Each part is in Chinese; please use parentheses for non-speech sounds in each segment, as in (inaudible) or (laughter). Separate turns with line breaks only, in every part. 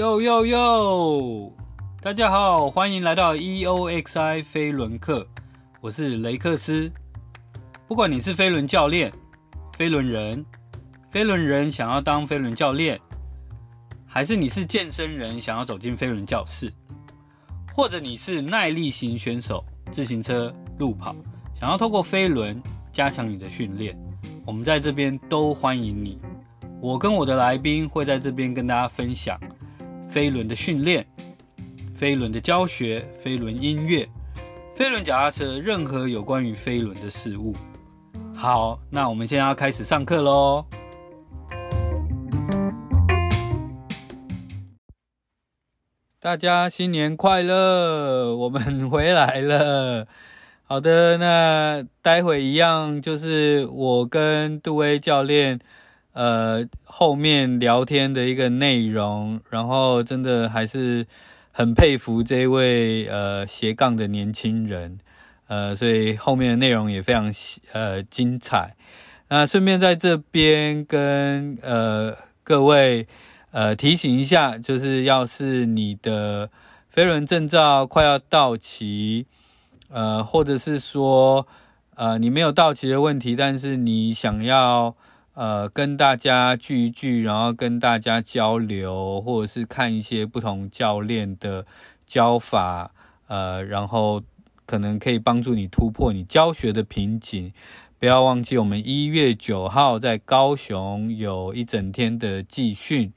哟哟哟！大家好，欢迎来到 EOXI 飞轮课，我是雷克斯。不管你是飞轮教练、飞轮人、飞轮人想要当飞轮教练，还是你是健身人想要走进飞轮教室，或者你是耐力型选手，自行车、路跑，想要透过飞轮加强你的训练，我们在这边都欢迎你。我跟我的来宾会在这边跟大家分享飞轮的训练、飞轮的教学、飞轮音乐、飞轮脚踏车，任何有关于飞轮的事物。好，那我们现在要开始上课喽！大家新年快乐！我们回来了。好的，那待会一样就是我跟杜威教练。呃，后面聊天的一个内容，然后真的还是很佩服这位呃斜杠的年轻人，呃，所以后面的内容也非常呃精彩。那顺便在这边跟呃各位呃提醒一下，就是要是你的飞轮证照快要到期，呃，或者是说呃你没有到期的问题，但是你想要。呃，跟大家聚一聚，然后跟大家交流，或者是看一些不同教练的教法，呃，然后可能可以帮助你突破你教学的瓶颈。不要忘记，我们一月九号在高雄有一整天的集训，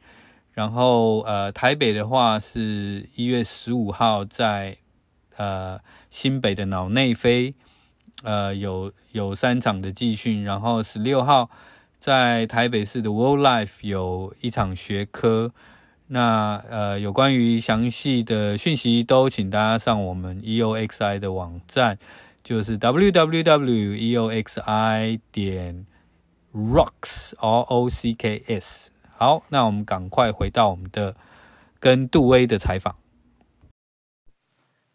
然后呃，台北的话是一月十五号在呃新北的脑内飞，呃，有有三场的集训，然后十六号。在台北市的 World Life 有一场学科，那呃有关于详细的讯息都请大家上我们 EOXI 的网站，就是 www.eoxi 点 rocks r o c k s。好，那我们赶快回到我们的跟杜威的采访。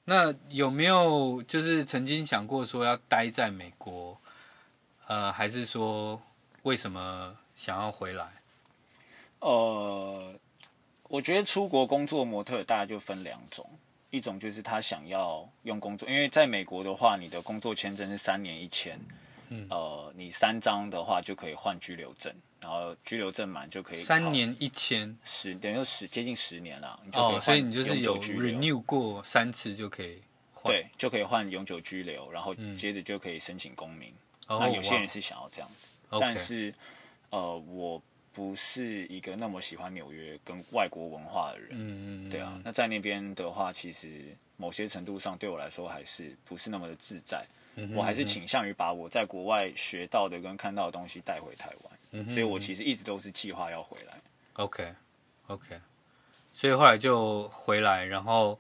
那有没有就是曾经想过说要待在美国？呃，还是说？为什么想要回来？
呃，我觉得出国工作模特大概就分两种，一种就是他想要用工作，因为在美国的话，你的工作签证是三年一签，嗯，呃，你三张的话就可以换居留证，然后居留证满就可以
三年一签，
十等于十接近十年了，你
就可以、哦、所以你就是有 renew 过三次就可以换，
对，就可以换永久居留，然后接着就可以申请公民。嗯、那有些人是想要这样子。但是，呃，我不是一个那么喜欢纽约跟外国文化的人，嗯嗯，对啊。那在那边的话，其实某些程度上对我来说还是不是那么的自在。我还是倾向于把我在国外学到的跟看到的东西带回台湾。所以我其实一直都是计划要回
来。Okay. 所以后来就回来，然后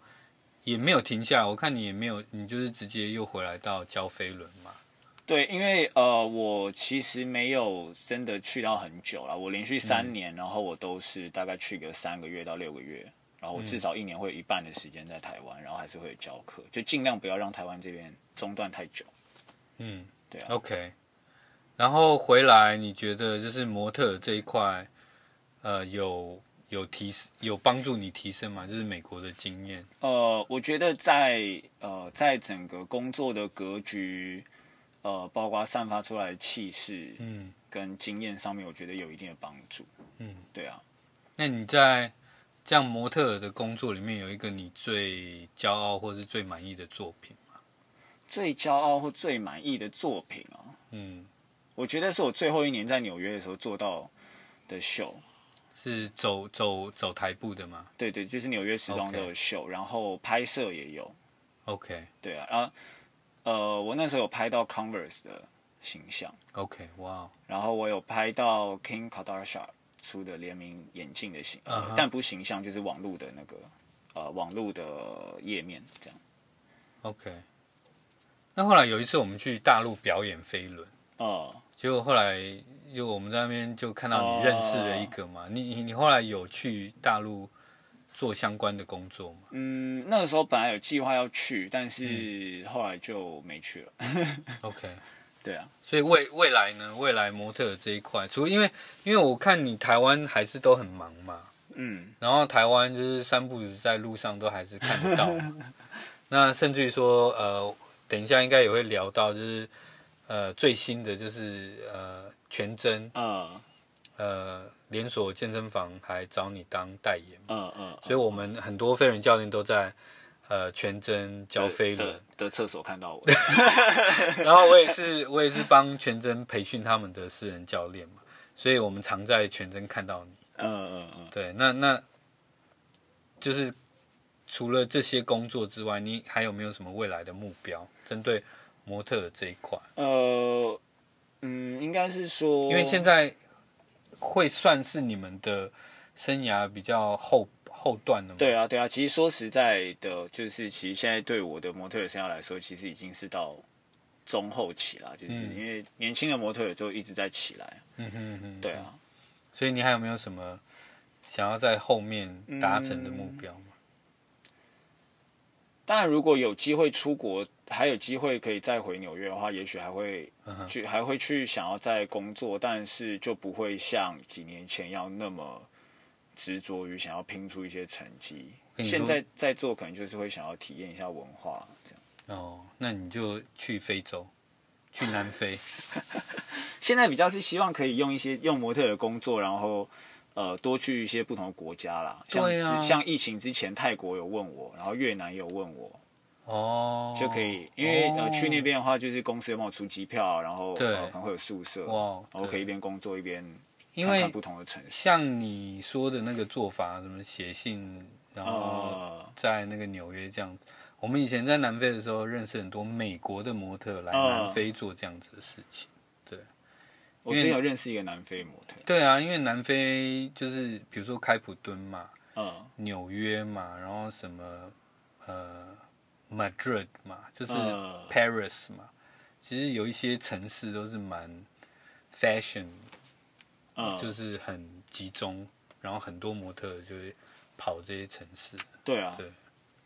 也没有停下来。我看你也没有，你就是直接又回来到教飞轮嘛。
对，因为呃，我其实没有真的去到很久了。我连续三年，嗯、然后我都是大概去个三个月到六个月，然后我至少一年会有一半的时间在台湾，然后还是会有教课，就尽量不要让台湾这边中断太久。
嗯，对啊。OK，然后回来，你觉得就是模特这一块，呃，有有提升，有帮助你提升吗？就是美国的经验。
呃，我觉得在呃，在整个工作的格局。呃，包括散发出来的气势，嗯，跟经验上面，我觉得有一定的帮助，嗯，对啊。
那你在这样模特的工作里面，有一个你最骄傲或是最满意的作品吗？
最骄傲或最满意的作品啊，嗯，我觉得是我最后一年在纽约的时候做到的秀，
是走走走台步的吗？
对对，就是纽约时装的秀.然后拍摄也有
，OK，
对啊，然后。呃，我那时候有拍到 Converse 的形象
，OK，哇、
然后我有拍到 King Kardashian 出的联名眼镜的形，uh -huh. 但不形象，就是网络的那个呃网络的页面这样
，OK。那后来有一次我们去大陆表演飞轮，哦、uh,，结果后来又我们在那边就看到你认识了一个嘛，uh, 你你你后来有去大陆？做相关的工作吗？
嗯，那个时候本来有计划要去，但是后来就没去了。(laughs) (laughs)
OK，
对啊，
所以未未来呢？未来模特这一块，除因为因为我看你台湾还是都很忙嘛，嗯，然后台湾就是三不五时在路上都还是看得到。(laughs) 那甚至于说，呃，等一下应该也会聊到，就是呃最新的就是呃全真，嗯，呃连锁健身房还找你当代言，嗯嗯，所以我们很多飞轮教练都在。呃，全真教飞轮
的厕所看到我，(laughs)
然后我也是我也是帮全真培训他们的私人教练嘛，所以我们常在全真看到你。嗯嗯嗯，对，那那就是除了这些工作之外，你还有没有什么未来的目标？针对模特这一块？
呃，嗯，应该是说，
因为现在会算是你们的生涯比较后。后段的吗？
对啊，对啊。其实说实在的，就是其实现在对我的模特儿生涯来说，其实已经是到中后期了。就是因为年轻的模特儿就一直在起来。嗯哼哼。对啊。
所以你还有没有什么想要在后面达成的目标吗？嗯，
当然，如果有机会出国，还有机会可以再回纽约的话，也许还会去，还会去想要再工作，但是就不会像几年前要那么。执着于想要拼出一些成绩，现在在做可能就是会想要体验一下文化这样。
哦，那你就去非洲，去南非。(laughs)
现在比较是希望可以用一些用模特的工作，然后呃多去一些不同的国家啦。像对啊，像疫情之前泰国有问我，然后越南也有问我。哦，就可以，因为、哦、呃去那边的话，就是公司有帮我出机票，然后对、呃、可能会有宿舍，哇，然后可以一边工作一边。
因为像你说的那个做法，什么写信，然后在那个纽约这样。我们以前在南非的时候，认识很多美国的模特来南非做这样子的事情。对，
我之前有认识一个南非模特。
对啊，因为南非就是比如说开普敦嘛，嗯，纽约嘛，然后什么呃，Madrid 嘛，就是 Paris 嘛，其实有一些城市都是蛮 fashion。嗯，就是很集中，然后很多模特就会跑这些城市。
对啊，对，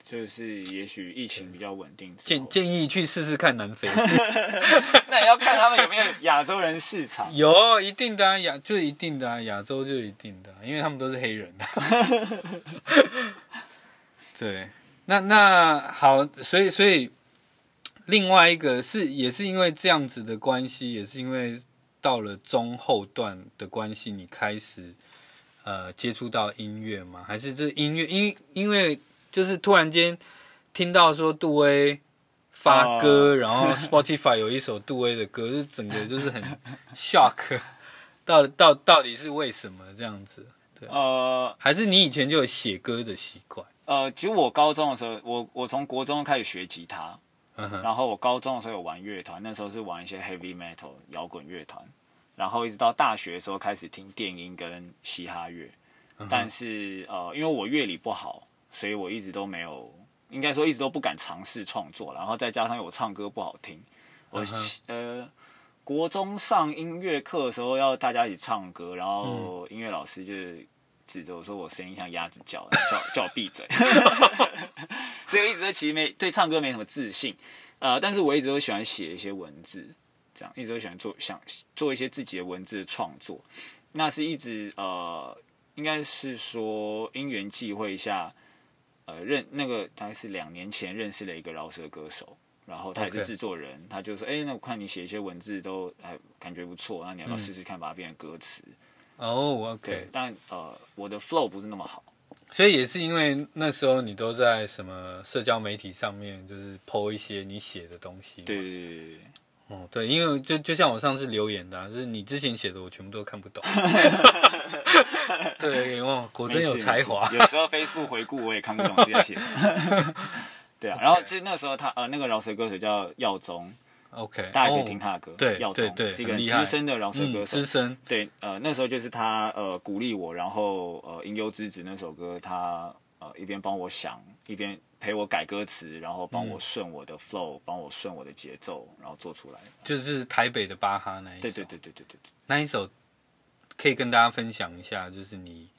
就是也许疫情比较稳定，
建建议去试试看南非。(laughs)
那也要看他们有没有亚洲人市场。
有，一定的啊，亚就一定的啊，亚洲就一定的啊，因为他们都是黑人。(laughs) 对，那那好，所以所以另外一个是也是因为这样子的关系，也是因为。到了中后段的关系，你开始呃接触到音乐吗？还是这音乐？因因为就是突然间听到说杜威发歌，oh. 然后 Spotify 有一首杜威的歌，就整个就是很 (laughs) shock。到到到底是为什么这样子？对，呃，还是你以前就有写歌的习惯？
呃，其实我高中的时候，我我从国中开始学吉他。然后我高中的时候有玩乐团，那时候是玩一些 heavy metal 摇滚乐团，然后一直到大学的时候开始听电音跟嘻哈乐，但是呃，因为我乐理不好，所以我一直都没有，应该说一直都不敢尝试创作，然后再加上我唱歌不好听，我呃国中上音乐课的时候要大家一起唱歌，然后音乐老师就是。指着我说我声音像鸭子叫，叫叫我闭嘴，所以我一直都其实没对唱歌没什么自信，呃，但是我一直都喜欢写一些文字，这样一直都喜欢做想做一些自己的文字的创作，那是一直呃，应该是说因缘际会下，呃认那个大概是两年前认识了一个饶舌歌手，然后他也是制作人，Okay. 他就说，哎、欸，那我看你写一些文字都还感觉不错，那你要不要试试看把它变成歌词？嗯
哦、oh，OK，
但呃，我的 flow 不是那么好，
所以也是因为那时候你都在什么社交媒体上面，就是 po 一些你写的东西。
对对对对，
哦，对，因为就就像我上次留言的、啊，就是你之前写的，我全部都看不懂。(laughs) 对，哦，果真有才华。
有时候 Facebook 回顾我也看不懂自己写什么。(laughs) 对啊然后就那时候他呃，那个饶舌歌手叫耀宗。
OK，
大家可以听他的歌，
对，
耀宗
对，
是一个资深的饶舌歌手，
资深。
对，呃，那时候就是他呃鼓励我，然后呃《吟游之子》那首歌，他呃一边帮我想，一边陪我改歌词，然后帮我顺我的 flow，帮我顺我的节奏，然后做出来。
就是台北的巴哈那一首，
对对对对对对，
那一首可以跟大家分享一下，就是你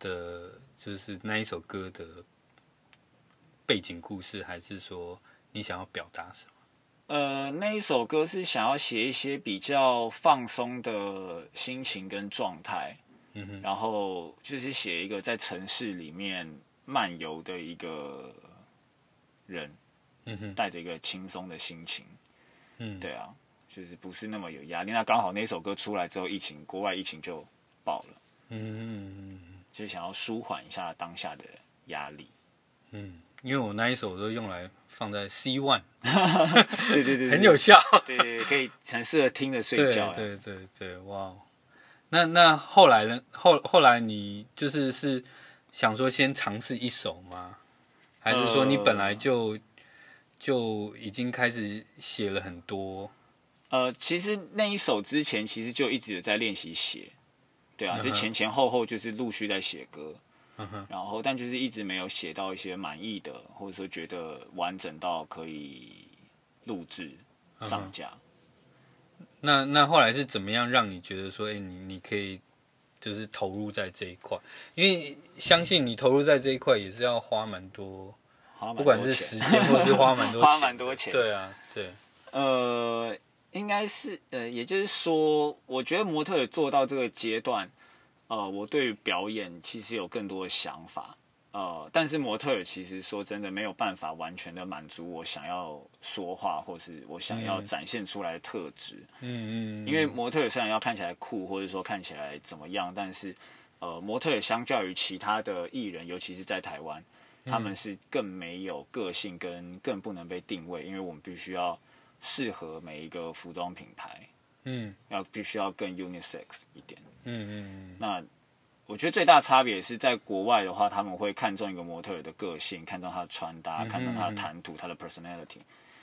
的就是那一首歌的背景故事，还是说你想要表达什么？
呃，那一首歌是想要写一些比较放松的心情跟状态，嗯哼，然后就是写一个在城市里面漫游的一个人，嗯哼，带着一个轻松的心情，嗯，对啊，就是不是那么有压力。那刚好那首歌出来之后，疫情国外疫情就爆了，嗯。嗯，就是想要舒缓一下当下的压力，
嗯，因为我那一首都用来放在 C one，(laughs)
对，对，对
很有效，
对，对，对，可以很适合听着睡觉，
对对对对，哇。那那后来呢？后后来你就是是想说先尝试一首吗？还是说你本来就、呃、就已经开始写了很多？
呃，其实那一首之前其实就一直有在练习写，对啊，就前前后后就是陆续在写歌，嗯哼，然后但就是一直没有写到一些满意的，或者说觉得完整到可以录制上架。嗯
那那后来是怎么样让你觉得说，哎、欸，你你可以就是投入在这一块？因为相信你投入在这一块也是要花蛮多，
多
不管是时间或是花蛮多钱，(laughs)
花蛮多钱。
对啊，对。
呃，应该是呃，也就是说，我觉得模特做到这个阶段，呃，我对于表演其实有更多的想法。呃，但是模特儿其实说真的没有办法完全的满足我想要说话或是我想要展现出来的特质。嗯嗯。因为模特儿虽然要看起来酷，或者说看起来怎么样，但是呃，模特儿相较于其他的艺人，尤其是在台湾，他们是更没有个性，跟更不能被定位，因为我们必须要适合每一个服装品牌。嗯。要必须要更 unisex 一点。嗯嗯嗯。那。我觉得最大差别是在国外的话，他们会看中一个模特儿的个性，看中他的穿搭，看中他的谈吐，他的 personality，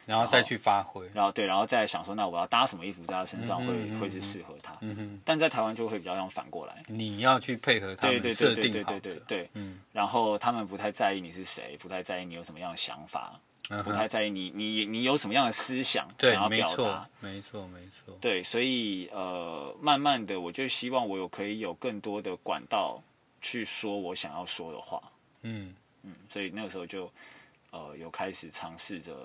然后再去发挥。
然后对，然后再想说，那我要搭什么衣服在他身上会会是适合他。嗯哼。但在台湾就会比较像反过来，
你要去配合他们设定好的。对对对对对对对。
嗯。然后他们不太在意你是谁，不太在意你有什么样的想法。不太在意你，你你有什么样的思想想要表达？
没错，没错。
对，所以呃，慢慢的，我就希望我有可以有更多的管道去说我想要说的话。嗯嗯，所以那个时候就呃，有开始尝试着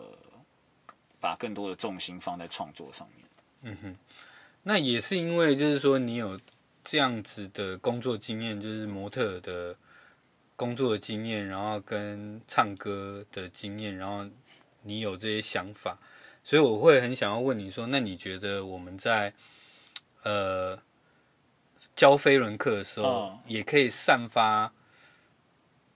把更多的重心放在创作上面。
嗯哼，那也是因为就是说你有这样子的工作经验，就是模特的。工作的经验，然后跟唱歌的经验，然后你有这些想法，所以我会很想要问你说，那你觉得我们在呃教飞轮课的时候，也可以散发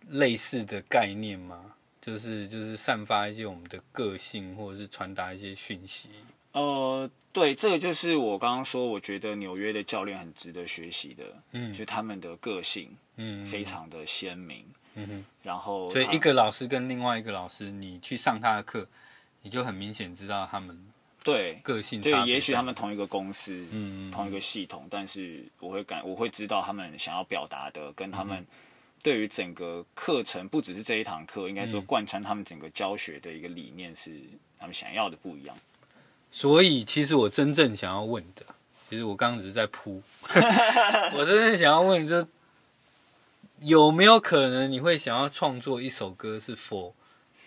类似的概念吗？就是就是散发一些我们的个性，或者是传达一些讯息。
呃，对，这个就是我刚刚说，我觉得纽约的教练很值得学习的，嗯，就他们的个性，嗯，非常的鲜明，嗯哼，然后，
所以一个老师跟另外一个老师，你去上他的课，你就很明显知道他们
对
个性，
对，也许他们同一个公司，嗯，同一个系统，但是我会感，我会知道他们想要表达的，跟他们对于整个课程，不只是这一堂课，应该说贯穿他们整个教学的一个理念是他们想要的不一样。
所以，其实我真正想要问的，其实我刚刚只是在铺。(laughs) 我真正想要问，就是有没有可能你会想要创作一首歌是 for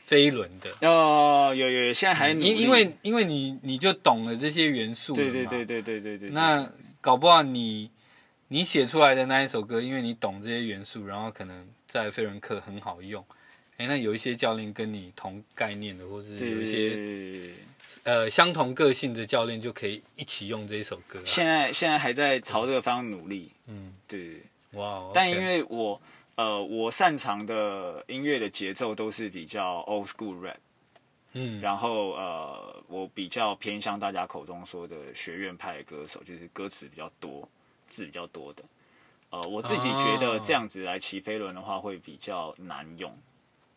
飞轮的？
哦，有有有，现在还
因因为因为你你就懂了这些元素，
对对对对对对对。
那搞不好你你写出来的那一首歌，因为你懂这些元素，然后可能在飞轮课很好用。哎，那有一些教练跟你同概念的，或是有一些。呃，相同个性的教练就可以一起用这一首歌。
现在现在还在朝这个方向努力。嗯，对。哇 Wow, okay.！但因为我呃，我擅长的音乐的节奏都是比较 old school rap。嗯。然后呃，我比较偏向大家口中说的学院派的歌手，就是歌词比较多、字比较多的。呃，我自己觉得这样子来骑飞轮的话会比较难用。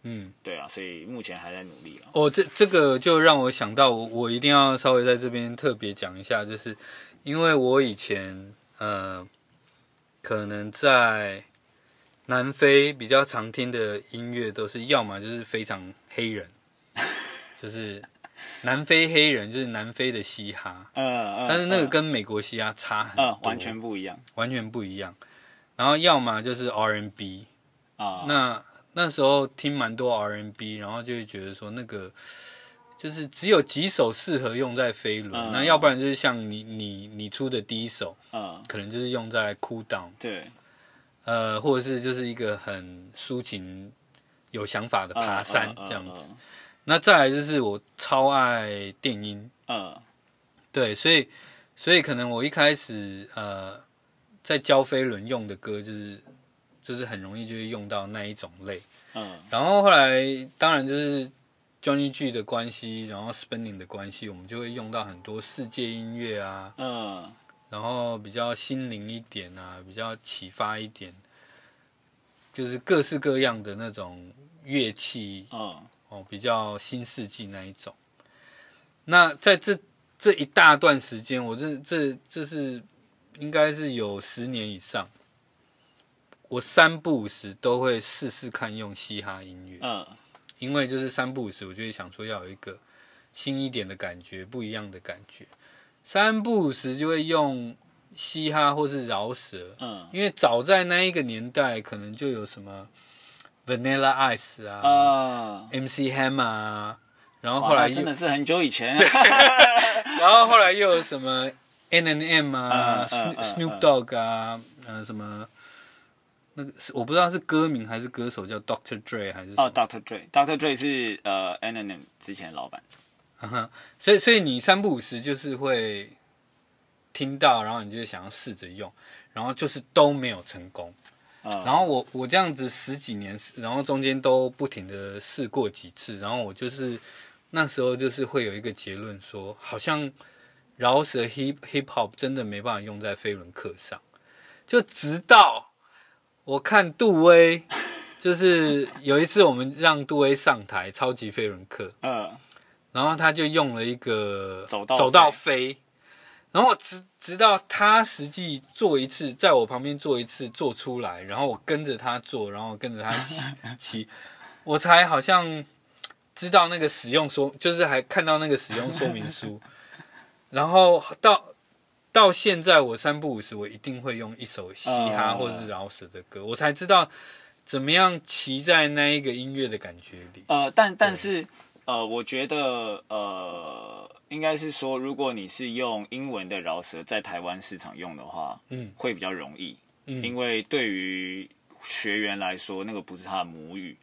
嗯，对啊，所以目前还在努力啊。
哦，这这个就让我想到我，我我一定要稍微在这边特别讲一下，就是因为我以前呃，可能在南非比较常听的音乐都是要么就是非常黑人，(laughs) 就是南非黑人，就是南非的嘻哈，嗯嗯，但是那个跟美国嘻哈差很多，
嗯，完全不一样，
完全不一样。然后要么就是 R&B 啊，那。那时候听蛮多 R&B，然后就会觉得说那个就是只有几首适合用在飞轮，嗯、那要不然就是像你你你出的第一首，嗯，可能就是用在 Cool Down，
对，
呃，或者是就是一个很抒情、有想法的爬山这样子。那再来就是我超爱电音，嗯，对，所以所以可能我一开始呃在教飞轮用的歌就是就是很容易就会用到那一种类，嗯，然后后来当然就是 Johnny G 的关系，然后 Spinning 的关系，我们就会用到很多世界音乐啊，嗯，然后比较心灵一点啊，比较启发一点，就是各式各样的那种乐器，嗯。哦，比较新世纪那一种。那在这这一大段时间，我这这这是应该是有十年以上，我三不五时都会试试看用嘻哈音乐。嗯，因为就是三不五时，我就会想说要有一个新一点的感觉，不一样的感觉。三不五时就会用嘻哈或是饶舌。嗯，因为早在那一个年代，可能就有什么。Vanilla Ice 啊、uh,，MC Hammer 啊，然后后来
真的是很久以前，(laughs)
然后后来又有什么 N&M 啊、uh, uh, uh, uh,，Snoop Dogg 啊，呃，什么那个我不知道是歌名还是歌手叫 Doctor Dre 还是
哦、，Doctor Dre，Doctor Dre 是呃 N&M 之前的老板，
嗯哼，所以所以你三不五时就是会听到，然后你就想要试着用，然后就是都没有成功。然后我我这样子十几年，然后中间都不停的试过几次，然后我就是那时候就是会有一个结论说，好像饶舌 hip hip hop 真的没办法用在飞轮课上，就直到我看杜威，(laughs) 就是有一次我们让杜威上台超级飞轮课，嗯，然后他就用了一个走到走到飞。然后直直到他实际做一次，在我旁边做一次做出来，然后我跟着他做，然后跟着他骑骑，(laughs) 我才好像知道那个使用说，就是还看到那个使用说明书。然后到到现在，我三不五时我一定会用一首嘻哈或者是饶舌的歌，我才知道怎么样骑在那一个音乐的感觉里。
呃，但但是呃，我觉得呃。应该是说，如果你是用英文的饶舌在台湾市场用的话，嗯，会比较容易，嗯，因为对于学员来说，那个不是他的母语，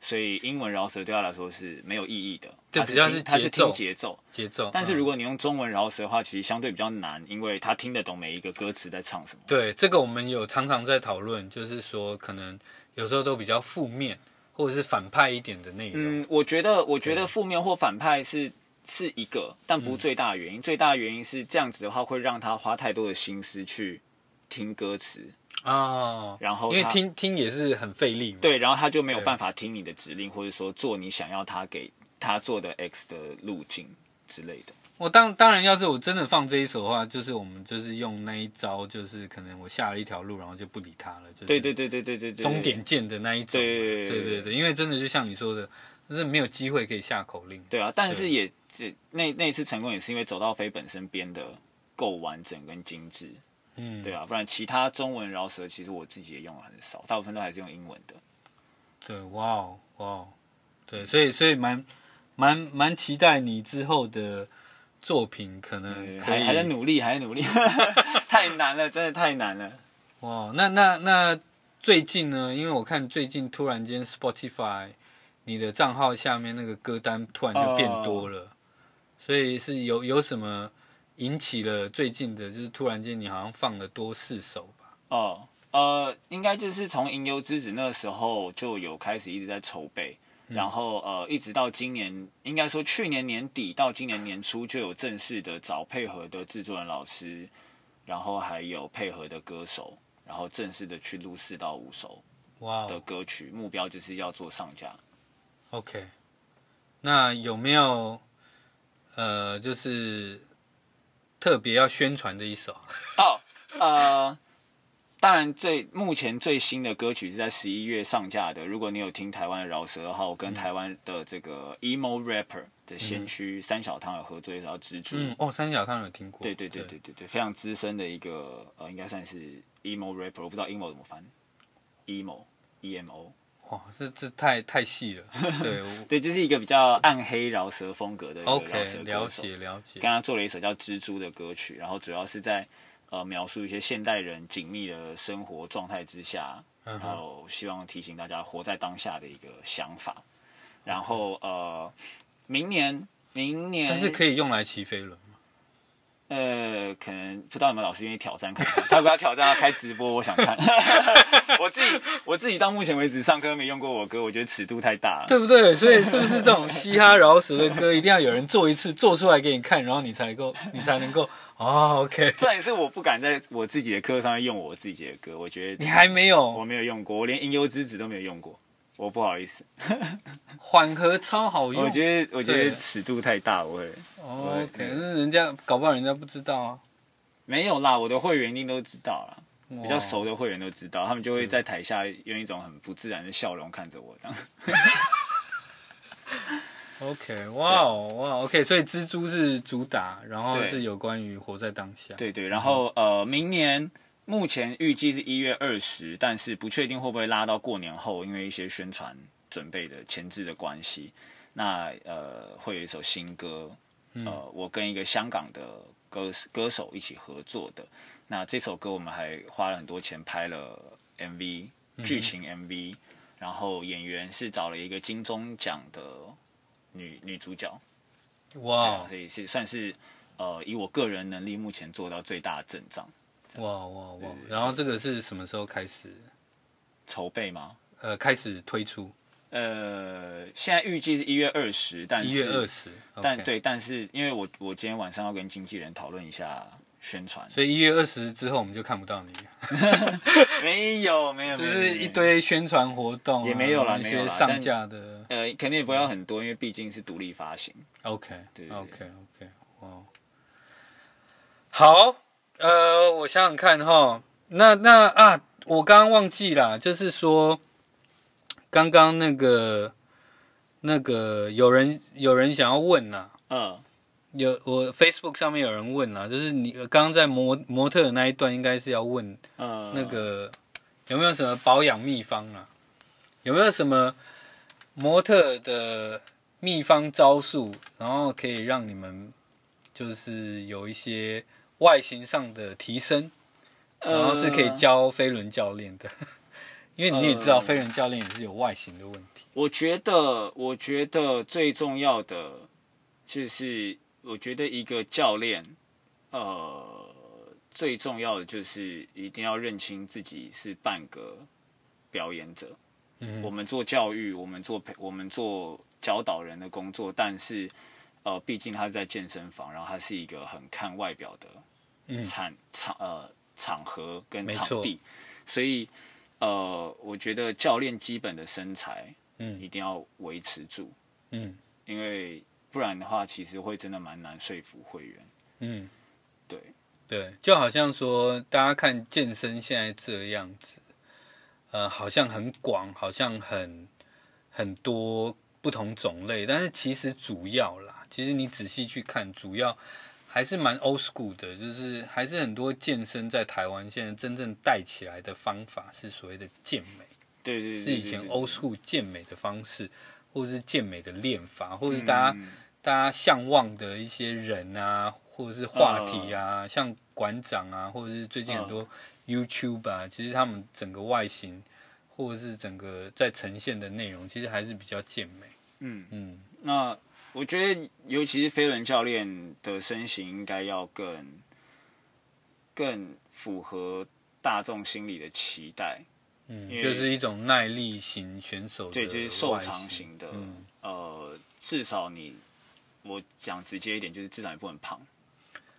所以英文饶舌对他来说是没有意义的。
这比较是他是听
节奏，
节奏。
但是如果你用中文饶舌的话，其实相对比较难，因为他听得懂每一个歌词在唱什么。
对，这个我们有常常在讨论，就是说可能有时候都比较负面或者是反派一点的内容。
嗯，我觉得，我觉得负面或反派是。是一个，但不是最大的原因。嗯、最大的原因是这样子的话，会让他花太多的心思去听歌词
哦。然后，因为听听也是很费力嘛。
对，然后他就没有办法听你的指令，或者说做你想要他给他做的 X 的路径之类的。
我当当然，要是我真的放这一首的话，就是我们就是用那一招，就是可能我下了一条路，然后就不理他了。就是、
对对对对对对对。
终点键的那一种。对对对对，因为真的就像你说的，就是没有机会可以下口令。
对啊，但是也。这那那一次成功也是因为走到飞本身编的够完整跟精致，嗯，对啊，不然其他中文饶舌其实我自己也用的很少，大部分都还是用英文的。
对，哇哦，哇哦，对，所以所以蛮蛮蛮期待你之后的作品，可能可
还还在努力，还在努力，(laughs) 太难了，真的太难了。
哇，那那那最近呢？因为我看最近突然间 Spotify 你的账号下面那个歌单突然就变多了。呃所以是有有什么引起了最近的，就是突然间你好像放了多四首吧？
哦，呃，应该就是从《吟游之子》那个时候就有开始一直在筹备，嗯、然后呃，一直到今年，应该说去年年底到今年年初就有正式的找配合的制作人老师，然后还有配合的歌手，然后正式的去录四到五首哇的歌曲，目标就是要做上架。
OK，那有没有？呃，就是特别要宣传的一首
哦。呃，当然最目前最新的歌曲是在十一月上架的。如果你有听台湾的饶舌的话，我跟台湾的这个 emo rapper 的先驱三小汤有合作一首叫《蜘蛛》。
嗯，哦，三小汤有听过。
对对对对对对，非常资深的一个呃，应该算是 emo rapper，我不知道 emo 怎么翻，emo E M O。
哇，这这太太细了，(laughs) 对
对，就是一个比较暗黑饶舌风格的。
OK，了解了解。
刚刚做了一首叫《蜘蛛》的歌曲，然后主要是在呃描述一些现代人紧密的生活状态之下，然后希望提醒大家活在当下的一个想法。然后呃，明年明年，
但是可以用来骑飞轮。
呃，可能不知道有没有老师愿意挑战看看，他不要挑战要开直播，我想看。(laughs) 我自己我自己到目前为止上课没用过我歌，我觉得尺度太大了，
对不对？所以是不是这种嘻哈饶舌的歌，一定要有人做一次，做出来给你看，然后你才够，你才能够哦，OK。
这也是我不敢在我自己的课上面用我自己的歌，我觉得
你还没有，
我没有用过，我连吟游之子都没有用过。我不好意思，(laughs) (laughs)
缓和超好用。
我觉得我觉得尺度太大，我会。
哦，可是人家搞不好人家不知道啊。
没有啦，我的会员一定都知道啦。比较熟的会员都知道，他们就会在台下用一种很不自然的笑容看着我这样。(laughs)
OK，哇哦哇，OK，所以蜘蛛是主打，然后是有关于活在当下。
对，对对，然后呃，明年。目前预计是一月二十，但是不确定会不会拉到过年后，因为一些宣传准备的前置的关系。那呃，会有一首新歌，呃，我跟一个香港的歌歌手一起合作的。那这首歌我们还花了很多钱拍了 MV，剧情 MV，然后演员是找了一个金钟奖的女女主角。哇所以是算是呃，以我个人能力目前做到最大的阵仗。
哇哇哇！然后这个是什么时候开始
筹备吗？
呃，开始推出。
呃，现在预计是一月二十，但是
一月二十，
但对，但是因为我我今天晚上要跟经纪人讨论一下宣传，
所以一月二十之后我们就看不到你。
没 (laughs) 有没有，
就是一堆宣传活动，
也没有啦，
一些上架的，
呃，肯定也不要很多，因为毕竟是独立发行。
OK，对，OK OK，哇，好。呃，我想想看哈，那那啊，我刚刚忘记了，就是说，刚刚那个那个有人有人想要问呐，嗯，有我 Facebook 上面有人问呐，就是你刚刚在模模特的那一段，应该是要问，嗯，那个有没有什么保养秘方啊？有没有什么模特的秘方招数，然后可以让你们就是有一些。外形上的提升，然后是可以教飞轮教练的，呃、(laughs) 因为你也知道飞轮教练也是有外形的问题。
我觉得，我觉得最重要的就是，我觉得一个教练，呃，最重要的就是一定要认清自己是半个表演者。嗯，我们做教育，我们做培，我们做教导人的工作，但是，呃，毕竟他是在健身房，然后他是一个很看外表的。场场呃场合跟场地，所以呃，我觉得教练基本的身材嗯。一定要维持住嗯，因为不然的话，其实会真的蛮难说服会员嗯，对。
对，就好像说大家看健身现在这样子，呃，好像很广，好像很很多不同种类，但是其实主要啦，其实你仔细去看，主要。还是蛮 old school 的，就是还是很多健身在台湾现在真正带起来的方法是所谓的健美，
对对，
是以前 old school 健美的方式，或者是健美的练法，或者是大家大家向往的一些人啊，或者是话题啊，像馆长啊，或者是最近很多 YouTube 啊，其实他们整个外形或者是整个在呈现的内容，其实还是比较健美。嗯。
嗯，那。我觉得，尤其是飞轮教练的身形，应该要更更符合大众心理的期待。
嗯，就是一种耐力型选手，
对，就是瘦长型的。嗯，呃，至少你，我讲直接一点，就是至少你不能胖。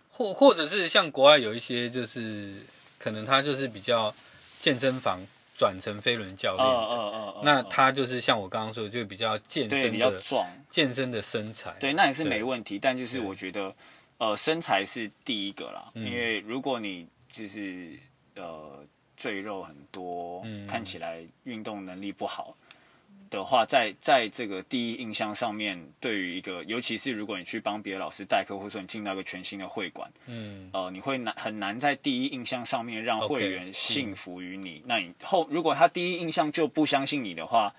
或或者是像国外有一些，就是可能他就是比较健身房。转成飞轮教练，uh, uh, uh, uh, uh, 那他就是像我刚刚说的，就比较健身的，比较壮，健身的身材。
对，那也是没问题。但就是我觉得，呃，身材是第一个啦，嗯、因为如果你就是呃赘肉很多，嗯、看起来运动能力不好。的话，在在这个第一印象上面，对于一个，尤其是如果你去帮别的老师代课，或者说你进到一个全新的会馆，嗯，呃，你会难很难在第一印象上面让会员信服于你。Okay, 那你后如果他第一印象就不相信你的话，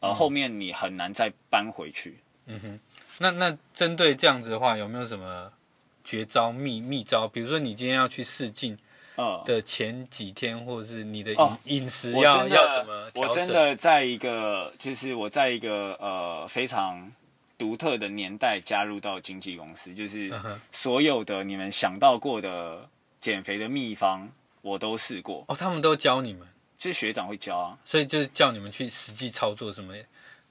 呃，嗯、后面你很难再搬回去。
嗯哼，那那针对这样子的话，有没有什么绝招秘秘招？比如说你今天要去试镜，的前几天，或者是你的饮饮食要要怎么？
我真的在一个，就是我在一个呃非常独特的年代加入到经纪公司，就是所有的你们想到过的减肥的秘方，我都试过。
哦，他们都教你们，
就是学长会教啊，
所以就是叫你们去实际操作什么。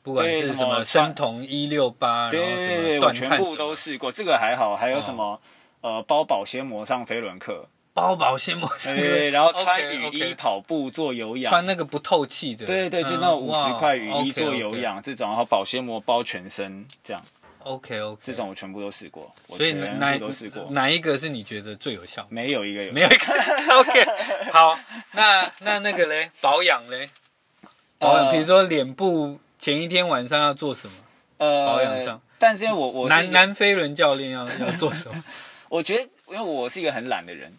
不管是什么生酮一六八，
对对对，我全部都试过。这个还好，还有什么、哦、呃包保鲜膜上飞轮课，
包保鲜膜对，对，对，
然后穿雨衣跑步做有氧，
穿那个不透气的，
对对，就那种五十块雨衣做有氧、嗯、这种，然后保鲜膜包全身这样。
OK OK，
这种我全部都试过，
所以哪都试过，哪一个是你觉得最有效？
没有一个有，
没有一个。OK，好，那那那个嘞，(laughs) 保养嘞，保养，比如说脸部。前一天晚上要做什么？呃，保养上。
但是因为我我
南南飞轮教练要要做什么？(laughs)
我觉得，因为我是一个很懒的人.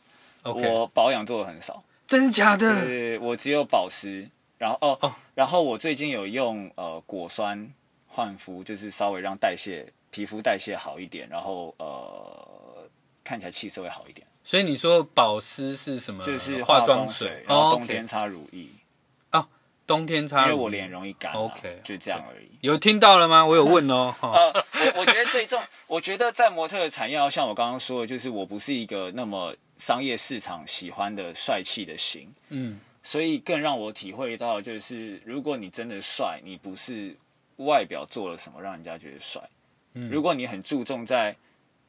我保养做的很少。
真的假的？
对，我只有保湿。然后哦哦，然后我最近有用呃果酸焕肤，就是稍微让代谢皮肤代谢好一点，然后呃看起来气色会好一点。
所以你说保湿是什么？
就是化妆水，然后冬天擦乳液。
冬天擦，
因为我脸容易干，OK，就这样而已。
有听到了吗？我有问哦。(laughs)
呃，我我觉得最重，我觉得在模特的产业，要像我刚刚说的，就是我不是一个那么商业市场喜欢的帅气的型，嗯，所以更让我体会到，就是如果你真的帅，你不是外表做了什么让人家觉得帅，嗯，如果你很注重在，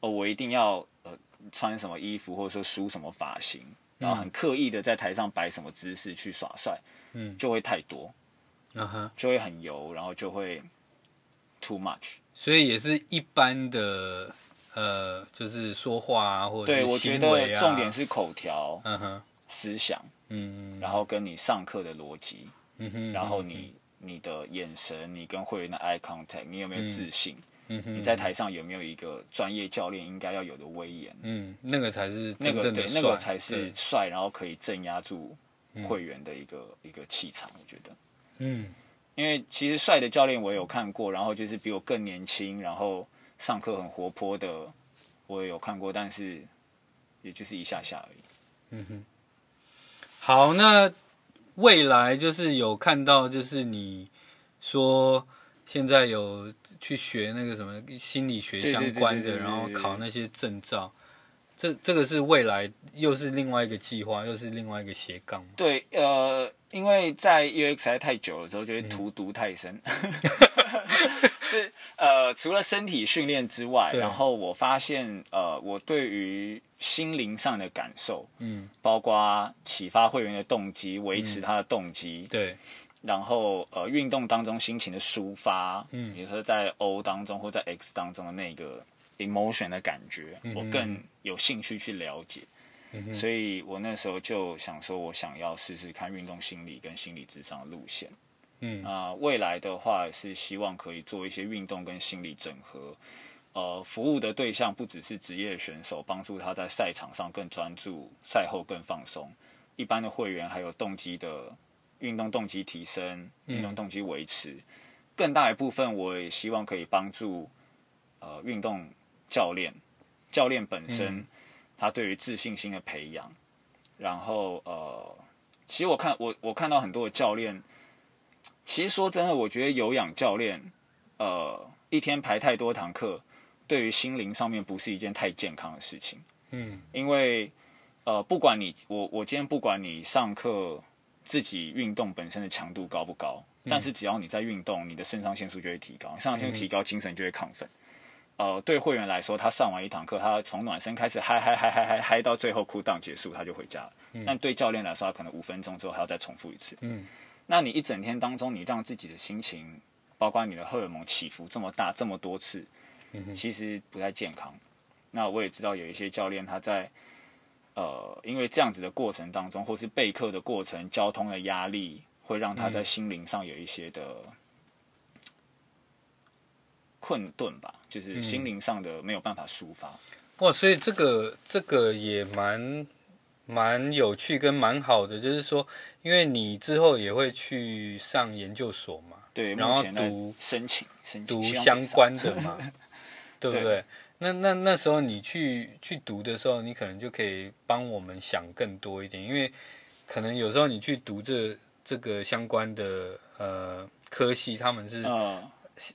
哦，我一定要呃穿什么衣服，或者说梳什么发型，然后很刻意的在台上摆什么姿势去耍帅。嗯，就会太多，就会很油，然后就会 too much，
所以也是一般的，呃，就是说话啊，或者
对，我觉得重点是口条，嗯哼，思想，嗯，然后跟你上课的逻辑，嗯哼，然后你你的眼神，你跟会员的 eye contact，你有没有自信？嗯哼，你在台上有没有一个专业教练应该要有的威严？嗯，
那个才是那个对，
那个才是帅，然后可以镇压住。会员的一个、嗯、一个气场，我觉得，嗯，因为其实帅的教练我有看过，然后就是比我更年轻，然后上课很活泼的，我也有看过，但是也就是一下下而已。嗯哼，
好，那未来就是有看到，就是你说现在有去学那个什么心理学相关的，然后考那些证照。这这个是未来又是另外一个计划，又是另外一个斜杠。
对，呃，因为在 UX 待太久了之后，就会荼毒太深。嗯、(laughs) 就是呃，除了身体训练之外，然后我发现呃，我对于心灵上的感受，嗯，包括启发会员的动机，维持他的动机，嗯、对，然后呃，运动当中心情的抒发，嗯，比如说在 O 当中或在 X 当中的那个。Emotion 的感觉，我更有兴趣去了解，嗯、所以我那时候就想说，我想要试试看运动心理跟心理智商的路线。嗯啊、呃，未来的话是希望可以做一些运动跟心理整合，呃，服务的对象不只是职业选手，帮助他在赛场上更专注，赛后更放松。一般的会员还有动机的运动动机提升，运动动机维持，嗯、更大一部分我也希望可以帮助呃运动。教练，教练本身，嗯、他对于自信心的培养，然后呃，其实我看我我看到很多的教练，其实说真的，我觉得有氧教练，呃，一天排太多堂课，对于心灵上面不是一件太健康的事情。嗯，因为呃，不管你我我今天不管你上课自己运动本身的强度高不高，嗯、但是只要你在运动，你的肾上腺素就会提高，肾上腺素提高，精神就会亢奋。呃，对会员来说，他上完一堂课，他从暖身开始嗨嗨嗨嗨嗨嗨到最后 cool down 结束，他就回家了。嗯、但对教练来说，他可能五分钟之后还要再重复一次。嗯，那你一整天当中，你让自己的心情，包括你的荷尔蒙起伏这么大这么多次，嗯，其实不太健康。那我也知道有一些教练他在，呃，因为这样子的过程当中，或是备课的过程，交通的压力，会让他在心灵上有一些的。困顿吧，就是心灵上的没有办法抒发。嗯、
哇，所以这个这个也蛮蛮有趣跟蛮好的，就是说，因为你之后也会去上研究所嘛，
对，
然后读
申请申请
读相关的嘛，(laughs) 对不对？那那那时候你去去读的时候，你可能就可以帮我们想更多一点，因为可能有时候你去读这这个相关的呃科系，他们是、uh,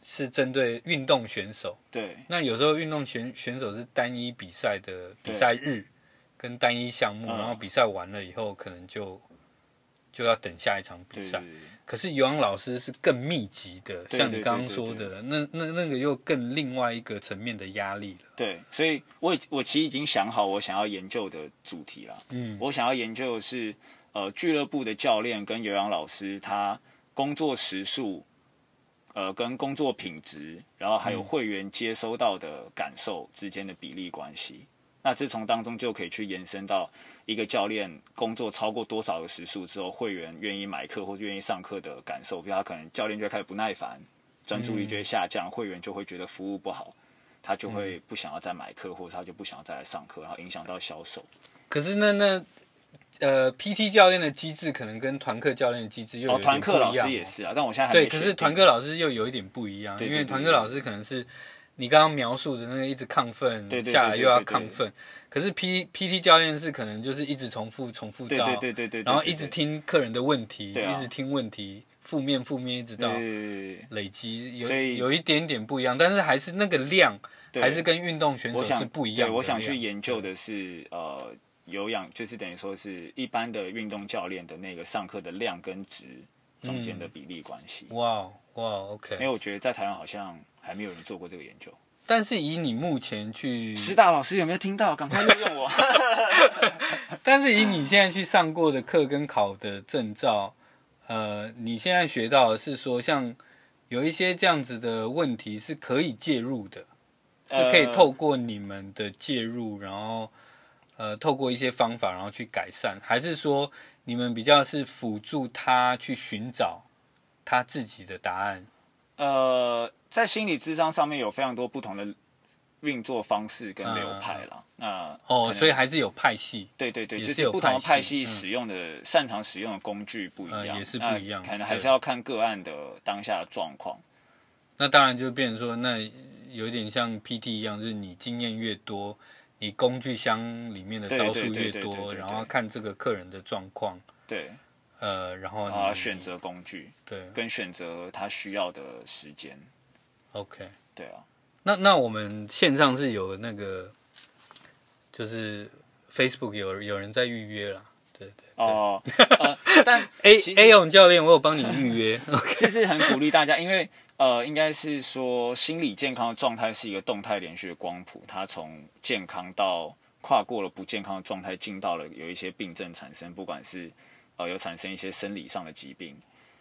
是针对运动选手。
对。
那有时候运动选选手是单一比赛的比赛日跟单一项目，然后比赛完了以后，可能就就要等下一场比赛。可是有氧老师是更密集的，像你刚刚说的，那那那个又更另外一个层面的压力了。
对，所以我我其实已经想好我想要研究的主题了。嗯，我想要研究的是呃俱乐部的教练跟有氧老师他工作时数，呃跟工作品质，然后还有会员接收到的感受之间的比例关系。嗯、那自从当中就可以去延伸到。一个教练工作超过多少个时数之后，会员愿意买课或者愿意上课的感受，比如他可能教练就会开始不耐烦，专注力就会下降，嗯、会员就会觉得服务不好，他就会不想要再买课，或者他就不想要再来上课，然后影响到销售。
可是那那呃，PT 教练的机制可能跟团课教练的机制又有点不一样。哦，团课
老师也是啊，但我现在还
对，可是团课老师又有一点不一样，对对对对，因为团课老师可能是。你刚刚描述的那个一直亢奋，下来又要亢奋，可是 P P T 教练是可能就是一直重复重复到，
对对对对，
然后一直听客人的问题，一直听问题，负面负面一直到累积，有有一点点不一样，但是还是那个量还是跟运动选手是不一样的。
我想去研究的是呃有氧，就是等于说是一般的运动教练的那个上课的量跟值中间的比例关系。
哇哇，OK，
因为我觉得在台湾好像。还没有人做过这个研究，
但是以你目前去，
师大老师有没有听到？赶快录用我。(laughs)
但是以你现在去上过的课跟考的证照，呃，你现在学到的是说，像有一些这样子的问题是可以介入的，是可以透过你们的介入，然后呃，透过一些方法，然后去改善，还是说你们比较是辅助他去寻找他自己的答案？
呃。在心理智商上面有非常多不同的运作方式跟流派了。嗯、那
哦，所以还是有派系。
对对对，就是不同的派系使用的、嗯、擅长使用的工具不一样，
嗯、也是不一样。
可能还是要看个案的当下的状况。
那当然就变成说，那有点像 PT 一样，就是你经验越多，你工具箱里面的招数越多，然后看这个客人的状况。
对。
呃，然后你
选择工具，
对，
跟选择他需要的时间。
OK，
对啊，
那那我们线上是有那个，就是 Facebook 有有人在预约了，对对
哦，(laughs) 呃、但
A A 勇教练，我有帮你预约，(laughs)
其实很鼓励大家，因为呃，应该是说心理健康的状态是一个动态连续的光谱，它从健康到跨过了不健康的状态，进到了有一些病症产生，不管是呃有产生一些生理上的疾病。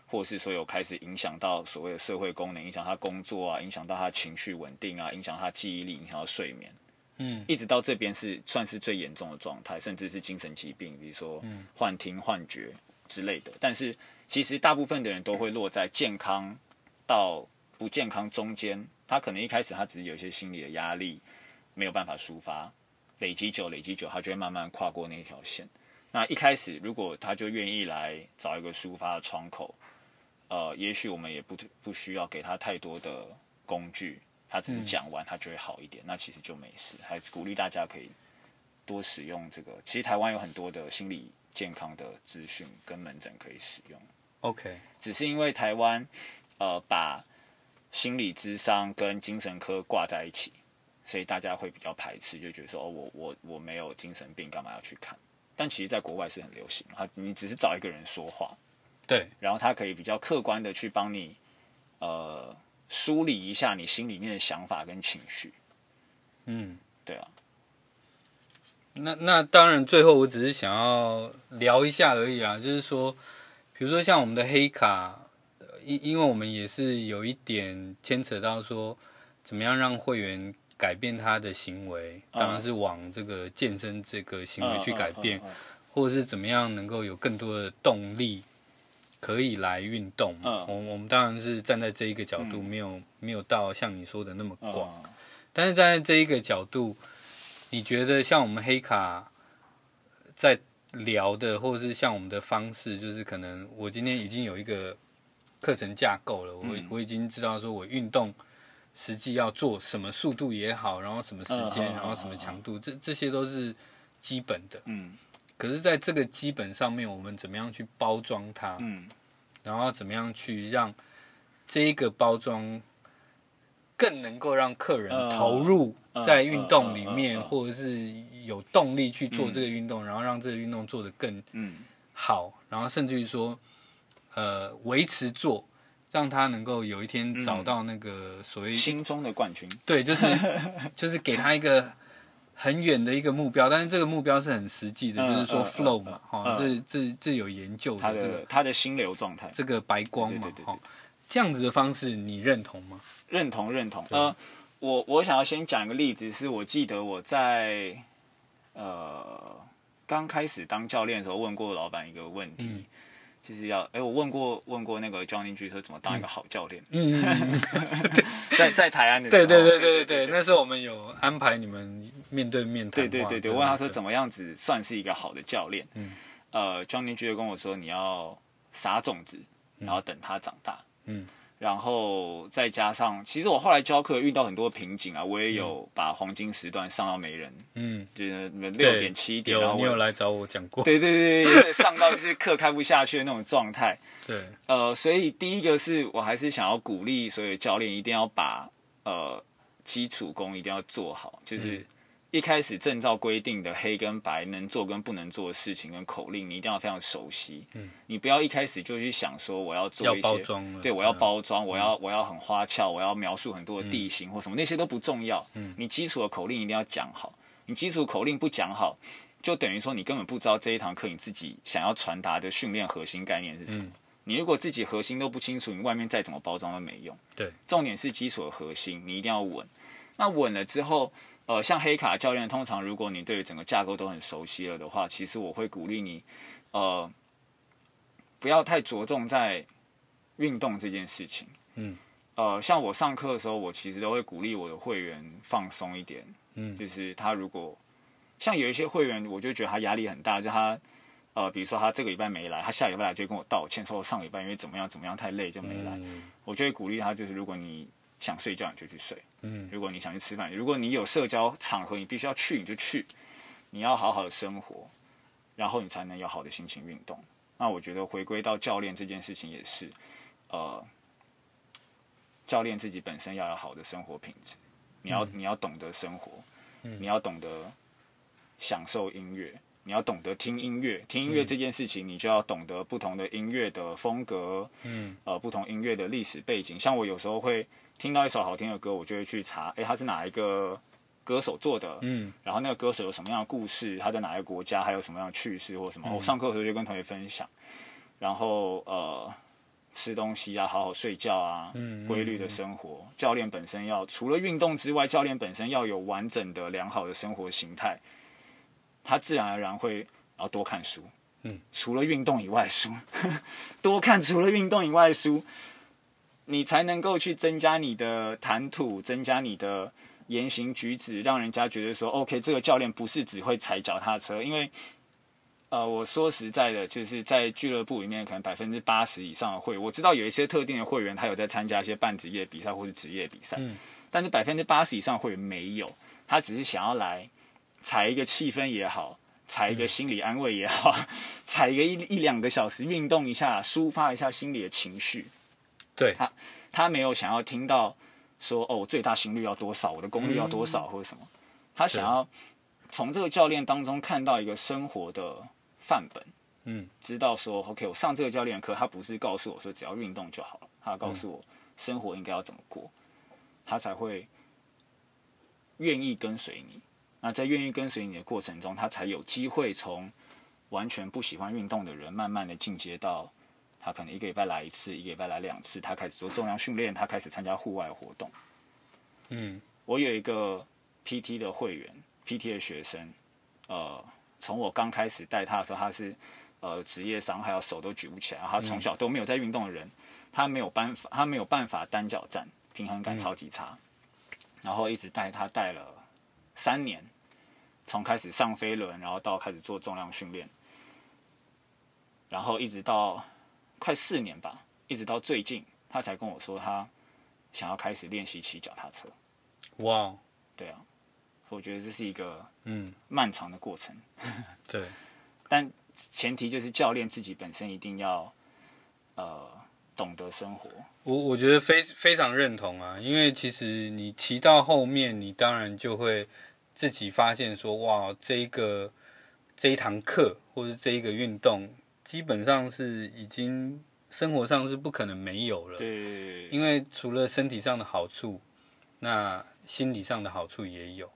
或是说有开始影响到所谓的社会功能，影响他工作啊，影响到他情绪稳定啊，影响他记忆力，影响到睡眠，嗯，一直到这边是算是最严重的状态，甚至是精神疾病，比如说幻听、幻觉之类的。但是其实大部分的人都会落在健康到不健康中间，他可能一开始他只是有一些心理的压力没有办法抒发，累积久累积久，他就会慢慢跨过那条线。那一开始如果他就愿意来找一个抒发的窗口。呃，也许我们也不不需要给他太多的工具，他只是讲完他就会好一点，嗯、那其实就没事。还是鼓励大家可以多使用这个。其实台湾有很多的心理健康的资讯跟门诊可以使用。
OK，
只是因为台湾呃把心理智商跟精神科挂在一起，所以大家会比较排斥，就觉得说哦，我我我没有精神病，干嘛要去看？但其实，在国外是很流行，他你只是找一个人说话。
对，
然后他可以比较客观的去帮你，呃，梳理一下你心里面的想法跟情绪。
嗯，
对啊。
那那当然，最后我只是想要聊一下而已啊，就是说，比如说像我们的黑卡，因因为我们也是有一点牵扯到说，怎么样让会员改变他的行为，当然是往这个健身这个行为去改变，或者是怎么样能够有更多的动力。可以来运动，我、嗯、我们当然是站在这一个角度，没有、嗯、没有到像你说的那么广，嗯、但是站在这一个角度，你觉得像我们黑卡在聊的，或者是像我们的方式，就是可能我今天已经有一个课程架构了，我、嗯、我已经知道说我运动实际要做什么速度也好，然后什么时间，然后什么强度，这这些都是基本的。嗯。可是，在这个基本上面，我们怎么样去包装它？嗯。然后怎么样去让这一个包装更能够让客人投入在运动里面，或者是有动力去做这个运动，然后让这个运动做得更好，然后甚至于说，呃，维持做。让他能够有一天找到那个所谓
心中的冠军，
对，就是就是给他一个很远的一个目标，但是这个目标是很实际的，嗯、就是说 flow 嘛，哈、嗯，这这这有研究的，
他的、
这个、
他的心流状态，
这个白光嘛，哈，这样子的方式你认同吗？
认同认同。呃，我我想要先讲一个例子，是我记得我在呃刚开始当教练的时候问过老板一个问题。嗯其实要哎，我问过问过那个 Johnny G 说怎么当一个好教练。嗯，(laughs) 在在台湾的时候，
对对对对对，那时候我们有安排你们面对面谈话。
对对对对，我问他说怎么样子算是一个好的教练？嗯，呃，Johnny G 就跟我说你要撒种子，然后等它长大。嗯。然后再加上，其实我后来教课遇到很多瓶颈啊，我也有把黄金时段上到没人，嗯，就是六点七点，然后
你有来找我讲过，
对对对对，上到就是课开不下去的那种状态，(laughs)
对，
呃，所以第一个是我还是想要鼓励所有教练一定要把呃基础功一定要做好，就是。嗯一开始证照规定的黑跟白能做跟不能做的事情跟口令，你一定要非常熟悉。嗯，你不要一开始就去想说我要做一些，对，我要包装，我要我要很花俏，我要描述很多的地形或什么，那些都不重要。嗯，你基础的口令一定要讲好。你基础口令不讲好，就等于说你根本不知道这一堂课你自己想要传达的训练核心概念是什么。你如果自己核心都不清楚，你外面再怎么包装都没用。
对，
重点是基础的核心，你一定要稳。那稳了之后。呃，像黑卡教练，通常如果你对整个架构都很熟悉了的话，其实我会鼓励你，呃，不要太着重在运动这件事情。嗯。呃，像我上课的时候，我其实都会鼓励我的会员放松一点。嗯。就是他如果像有一些会员，我就觉得他压力很大，就他呃，比如说他这个礼拜没来，他下礼拜来就跟我道歉，说我上礼拜因为怎么样怎么样太累就没来。嗯。我就会鼓励他，就是如果你。想睡觉你就去睡，嗯，如果你想去吃饭，如果你有社交场合你必须要去你就去，你要好好的生活，然后你才能有好的心情运动。那我觉得回归到教练这件事情也是，呃，教练自己本身要有好的生活品质，你要你要懂得生活，你要懂得享受音乐，你要懂得听音乐，听音乐这件事情你就要懂得不同的音乐的风格，嗯，呃，不同音乐的历史背景。像我有时候会。听到一首好听的歌，我就会去查，哎，他是哪一个歌手做的？嗯，然后那个歌手有什么样的故事？他在哪一个国家？还有什么样的趣事或什么？嗯、我上课的时候就跟同学分享。然后呃，吃东西啊，好好睡觉啊，嗯，规律的生活。嗯、教练本身要除了运动之外，教练本身要有完整的良好的生活形态。他自然而然会要多看书，嗯，除了运动以外的书，(laughs) 多看除了运动以外的书。你才能够去增加你的谈吐，增加你的言行举止，让人家觉得说，OK，这个教练不是只会踩脚踏车。因为，呃，我说实在的，就是在俱乐部里面，可能百分之八十以上的会，我知道有一些特定的会员，他有在参加一些半职业比赛或者职业比赛，嗯，但是百分之八十以上会员没有，他只是想要来踩一个气氛也好，踩一个心理安慰也好，(laughs) 踩一个一一两个小时运动一下，抒发一下心里的情绪。
对
他，他没有想要听到说哦，我最大心率要多少，我的功率要多少，或者什么。他想要从这个教练当中看到一个生活的范本，嗯，知道说 OK，我上这个教练课，他不是告诉我说只要运动就好了，他告诉我生活应该要怎么过，他才会愿意跟随你。那在愿意跟随你的过程中，他才有机会从完全不喜欢运动的人，慢慢的进阶到。他可能一个礼拜来一次，一个礼拜来两次。他开始做重量训练，他开始参加户外活动。嗯，我有一个 PT 的会员，PT 的学生，呃，从我刚开始带他的时候，他是呃职业伤害，手都举不起来。他从小都没有在运动的人，他没有办法，他没有办法单脚站，平衡感超级差。然后一直带他带了三年，从开始上飞轮，然后到开始做重量训练，然后一直到。快四年吧，一直到最近，他才跟我说他想要开始练习骑脚踏车。
哇
对啊，我觉得这是一个嗯漫长的过程。
嗯、(laughs) 对，(laughs)
但前提就是教练自己本身一定要呃懂得生活。
我我觉得非非常认同啊，因为其实你骑到后面，你当然就会自己发现说，哇，这一个这一堂课或者这一个运动，基本上是已经生活上是不可能没有了。
对，
因为除了身体上的好处，那心理上的好处也有。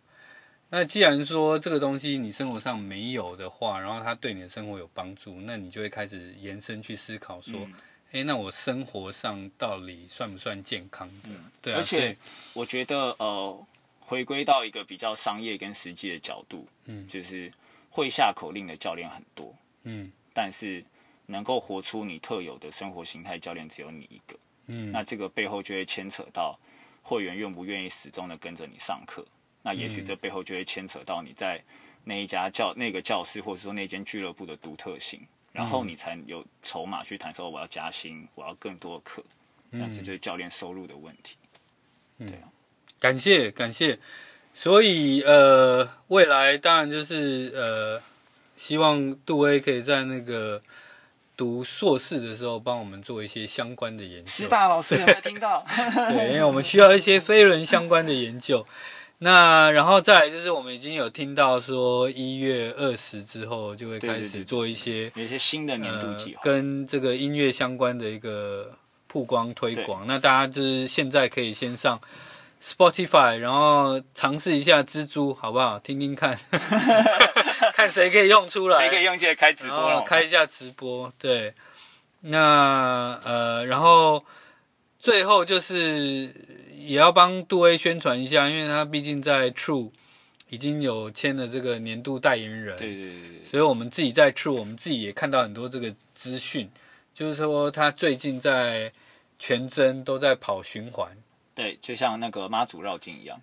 那既然说这个东西你生活上没有的话，然后它对你的生活有帮助，那你就会开始延伸去思考说。嗯哎，那我生活上到底算不算健康的？嗯，对啊。
而且我觉得，呃，回归到一个比较商业跟实际的角度，嗯，就是会下口令的教练很多，嗯，但是能够活出你特有的生活形态，教练只有你一个，嗯。那这个背后就会牵扯到会员愿不愿意始终的跟着你上课。那也许这背后就会牵扯到你在那一家教那个教室，或者说那间俱乐部的独特性。然后你才有筹码去谈说我要加薪，我要更多的课，那这就是教练收入的问题。对啊，
感谢感谢。所以呃，未来当然就是呃，希望杜威可以在那个读硕士的时候帮我们做一些相关的研究。
师大老师有没有听到？(laughs)
对，因为我们需要一些飞轮相关的研究。那然后再来就是，我们已经有听到说，一月二十之后就会开始做一些
有一些新的年度计划，
呃，跟这个音乐相关的一个曝光推广。那大家就是现在可以先上 Spotify，然后尝试一下蜘蛛，好不好？听听看，(laughs) (laughs) 看谁可以用出来，
谁可以用起来开直播，
开一下直播。对，那呃，然后最后就是。也要帮杜威宣传一下，因为他毕竟在 True 已经有签了这个年度代言人，
对对对，
所以我们自己在 True，我们自己也看到很多这个资讯，就是说他最近在全真都在跑循环，
对，就像那个妈祖绕境一样。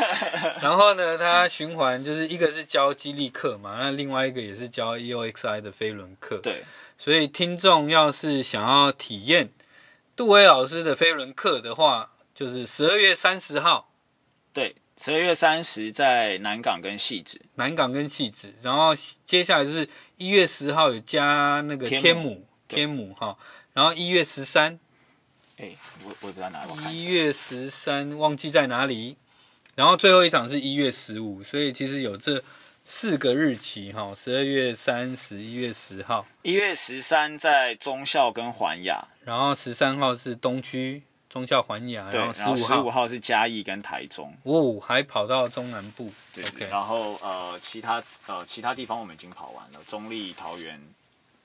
(laughs)
然后呢，它循环就是一个是教激励课嘛，那另外一个也是教 EOXI 的飞轮课，
对，
所以听众要是想要体验杜威老师的飞轮课的话。就是十二月三十号，
对，十二月三十在南港跟戏子，
南港跟戏子，然后接下来就是一月十号有加那个天母，天母哈，然后一月十三，
哎，我我不知道哪里，
一月十三忘记在哪里，然后最后一场是一月十五，所以其实有这四个日期哈，十二月三十，一月十号，
一月十三在中校跟环亚，
然后十三号是东区。中校环亚，然后十五
号号是嘉义跟台中，
哦，还跑到中南部，
对，Okay. 然后呃，其他呃其他地方我们已经跑完了，中立、桃园，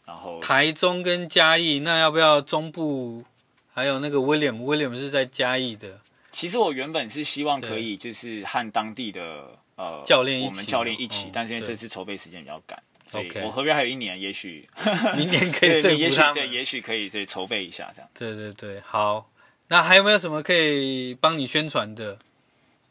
然后
台中跟嘉义，那要不要中部？还有那个 William，William 是在嘉义的。
其实我原本是希望可以就是和当地的呃
教练，
我们教练一起，哦、但是因为这次筹备时间比较赶，
对所以
我合约还有一年，也许
明年 (laughs) 可以说服他们，
对，也许可以对筹备一下这样。
对对对，好。那还有没有什么可以帮你宣传的？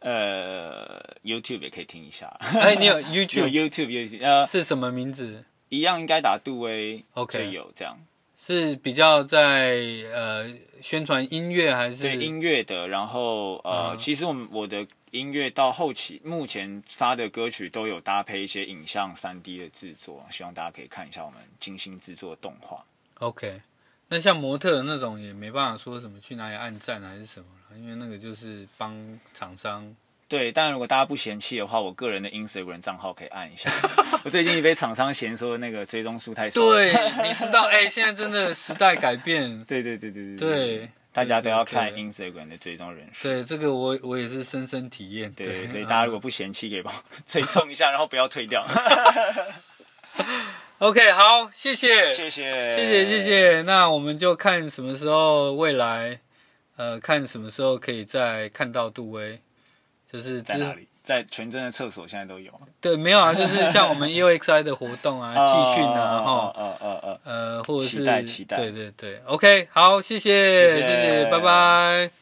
呃，YouTube 也可以听一下。
哎，你有 (laughs) YouTube？
有 YouTube 有呃，
是什么名字？
一样应该打杜威，OK，有这样。
是比较在呃宣传音乐还是？
对音乐的，然后呃，嗯、其实我们我的音乐到后期目前发的歌曲都有搭配一些影像三 D 的制作，希望大家可以看一下我们精心制作的动画。
OK。那像模特那种也没办法说什么去哪里按赞还是什么，因为那个就是帮厂商。
对，但如果大家不嫌弃的话，我个人的 Instagram 账号可以按一下。(laughs) 我最近也被厂商嫌说那个追踪数太少。
对，你知道，哎、欸，现在真的时代改变。(laughs)
对对对对对
对，
大家都要看 Instagram 的追踪人数。
对，这个我我也是深深体验。
对，对，所以大家如果不嫌弃，可以帮我 (laughs) 追踪一下，然后不要退掉。
OK，好，谢谢，
谢谢，谢
谢，谢谢。那我们就看什么时候未来，呃，看什么时候可以再看到杜威，就是
在哪里，在全真的厕所现在都有。
对，没有啊，就是像我们 (laughs) EOXI 的活动啊，集训啊，哈，呃呃呃，呃，或者是
期待，期待，
对对对。OK，好，谢谢，谢谢，谢谢，拜拜。